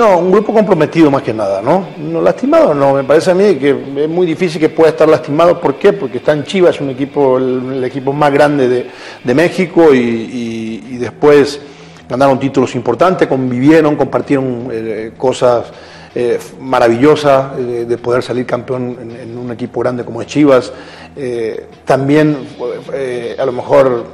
No, un grupo comprometido más que nada, ¿no? No lastimado, no. Me parece a mí que es muy difícil que pueda estar lastimado. ¿Por qué? Porque está en Chivas, un equipo, el, equipo más grande de, México y, después ganaron títulos importantes, convivieron, compartieron eh, cosas eh, maravillosas eh, de poder salir campeón en, en un equipo grande como es Chivas. También, a lo mejor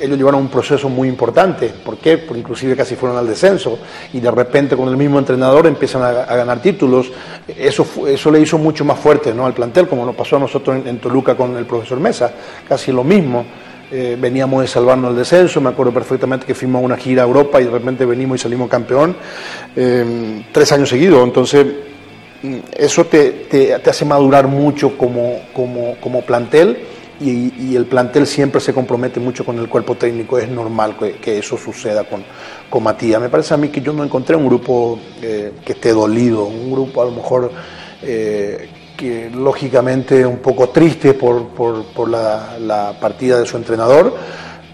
ellos llevaron un proceso muy importante. ¿Por qué? Porque inclusive casi fueron al descenso y de repente con el mismo entrenador empiezan a, ganar títulos. Eso, eso le hizo mucho más fuerte ¿no? al plantel, como nos pasó a nosotros en, en Toluca con el profesor Mesa, casi lo mismo. Eh, veníamos de salvarnos el descenso, me acuerdo perfectamente que fuimos a una gira a Europa y de repente venimos y salimos campeón eh, tres años seguidos. Entonces, mm, eso te, te- te hace madurar mucho como, como, como plantel y, el plantel siempre se compromete mucho con el cuerpo técnico. Es normal que, eso suceda con, con Matías. Me parece a mí que yo no encontré un grupo eh, que esté dolido, un grupo a lo mejor eh, que lógicamente un poco triste por, por- la, partida de su entrenador.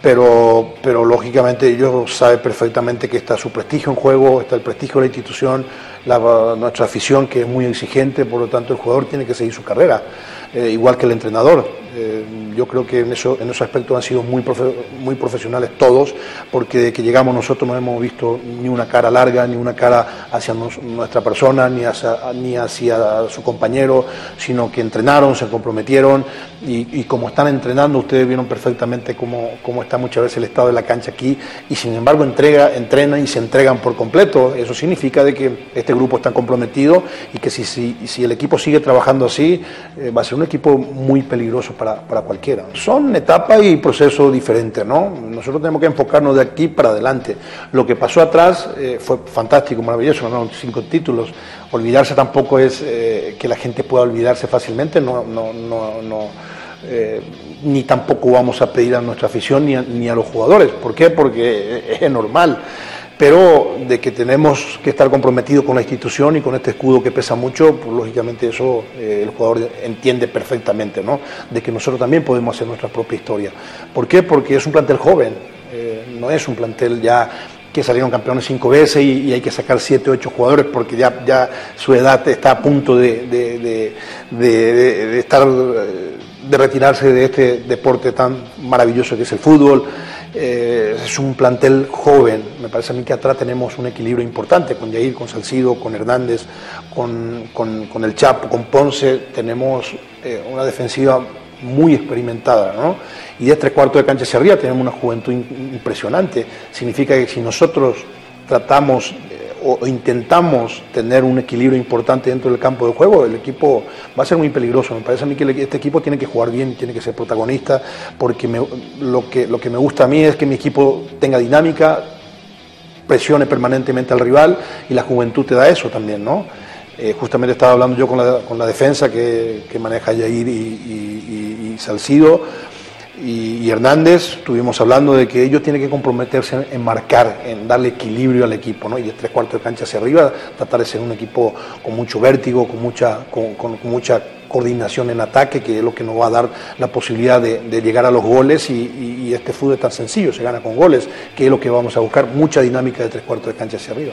Pero, pero lógicamente ellos saben perfectamente que está su prestigio en juego, está el prestigio de la institución, nuestra afición que es muy exigente, por lo tanto el jugador tiene que seguir su carrera, eh, igual que el entrenador. Eh, yo creo que en, eso, en esos aspectos han sido muy, profe- profesionales todos, porque desde que llegamos nosotros no hemos visto ni una cara larga, ni una cara hacia nuestra persona, ni hacia, ni hacia su compañero, sino que entrenaron, se comprometieron y, y como están entrenando, ustedes vieron perfectamente cómo, cómo está muchas veces el estado de la cancha aquí y sin embargo entrega, entrenan y se entregan por completo. Eso significa de que este grupo está comprometido y que si, si, si el equipo sigue trabajando así, eh, va a ser un equipo muy peligroso para, para cualquiera. Son etapas y procesos diferentes, ¿no? Nosotros tenemos que enfocarnos de aquí para adelante. Lo que pasó atrás eh, fue fantástico, maravilloso, ganaron cinco títulos. Olvidarse tampoco es eh, que la gente pueda olvidarse fácilmente, no, no, no, no, eh, ni tampoco vamos a pedir a nuestra afición ni a, ni a los jugadores. ¿Por qué? Porque es normal. Pero de que tenemos que estar comprometidos con la institución y con este escudo que pesa mucho, pues lógicamente eso eh, el jugador entiende perfectamente, ¿no? De que nosotros también podemos hacer nuestra propia historia. ¿Por qué? Porque es un plantel joven, eh, no es un plantel ya que salieron campeones cinco veces y, hay que sacar siete o ocho jugadores porque ya, ya su edad está a punto de- de- de estar eh, de retirarse de este deporte tan maravilloso que es el fútbol. Eh, es un plantel joven, me parece a mí que atrás tenemos un equilibrio importante con Jair, con Salcido, con Hernández, con, con, el Chapo, con Ponce, tenemos eh, una defensiva muy experimentada, ¿no? Y de tres cuartos de cancha hacia arriba tenemos una juventud impresionante. Significa que si nosotros tratamos o intentamos tener un equilibrio importante dentro del campo de juego, el equipo va a ser muy peligroso. Me parece a mí que este equipo tiene que jugar bien, tiene que ser protagonista, porque lo, que, lo que me gusta a mí es que mi equipo tenga dinámica, presione permanentemente al rival y la juventud te da eso también, ¿no? Eh, justamente estaba hablando yo con la, con la defensa que, maneja Yair y, y Salcido y, Hernández, estuvimos hablando de que ellos tienen que comprometerse en, marcar, en darle equilibrio al equipo, ¿no? y de tres cuartos de cancha hacia arriba, tratar de ser un equipo con mucho vértigo, con mucha, con, mucha coordinación en ataque, que es lo que nos va a dar la posibilidad de, llegar a los goles y, y, este fútbol es tan sencillo, se gana con goles, que es lo que vamos a buscar, mucha dinámica de tres cuartos de cancha hacia arriba.